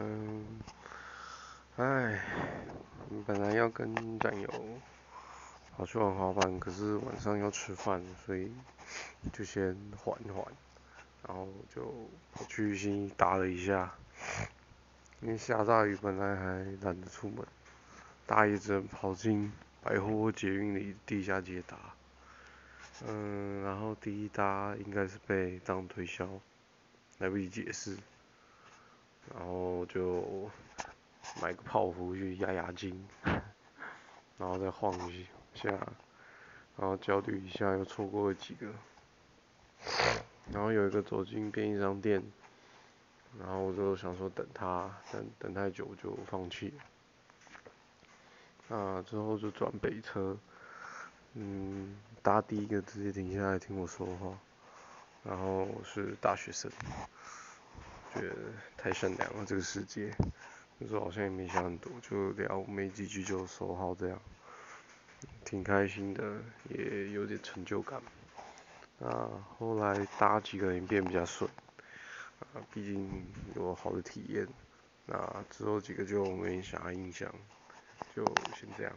嗯，唉，本来要跟战友跑去玩滑板，可是晚上要吃饭，所以就先缓一缓，然后就去新义搭了一下，因为下大雨，本来还懒得出门，大一只跑进百货捷运里地下街搭，嗯，然后第一搭应该是被当推销，来不及解释。就买个泡芙去压压惊，然后再晃一下，然后焦虑一下又错过了几个，然后有一个走进便利商店，然后我就想说等他，等等太久就放弃。啊，之后就转北车，嗯，搭第一个直接停下来听我说话，然后是大学生。觉得太善良了，这个世界，那时候好像也没想很多，就聊没几句就收好这样，挺开心的，也有点成就感。啊，后来搭几个人变比较顺，啊，毕竟有好的体验。那之后几个就没啥印象，就先这样。